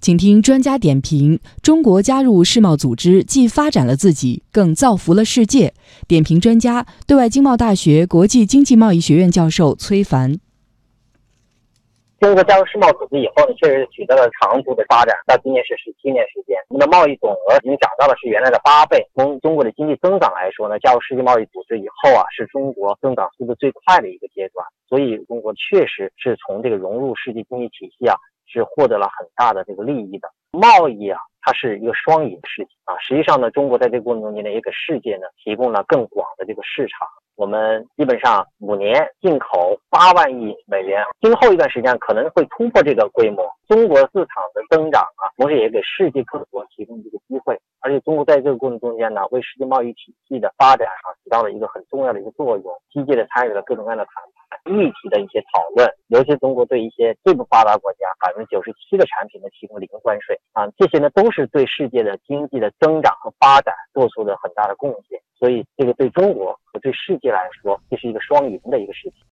请听专家点评：中国加入世贸组织，既发展了自己，更造福了世界。点评专家：对外经贸大学国际经济贸易学院教授崔凡。中国加入世贸组织以后呢，确实取得了长足的发展。到今年是十七年时间，我们的贸易总额已经涨到了是原来的八倍。从中国的经济增长来说呢，加入世界贸易组织以后啊，是中国增长速度最快的一个阶段。所以，中国确实是从这个融入世界经济体系啊。是获得了很大的这个利益的贸易啊，它是一个双赢的事情啊。实际上呢，中国在这个过程中间呢，也给世界呢提供了更广的这个市场。我们基本上五年进口八万亿美元，今后一段时间可能会突破这个规模。中国市场的增长啊，同时也给世界各国提供这个机会。而且中国在这个过程中间呢，为世界贸易体系的发展啊，起到了一个很重要的一个作用，积极的参与了各种各样的谈判。议题的一些讨论，尤其中国对一些最不发达国家百分之九十七的产品呢提供零关税啊，这些呢都是对世界的经济的增长和发展做出了很大的贡献，所以这个对中国和对世界来说，这是一个双赢的一个事情。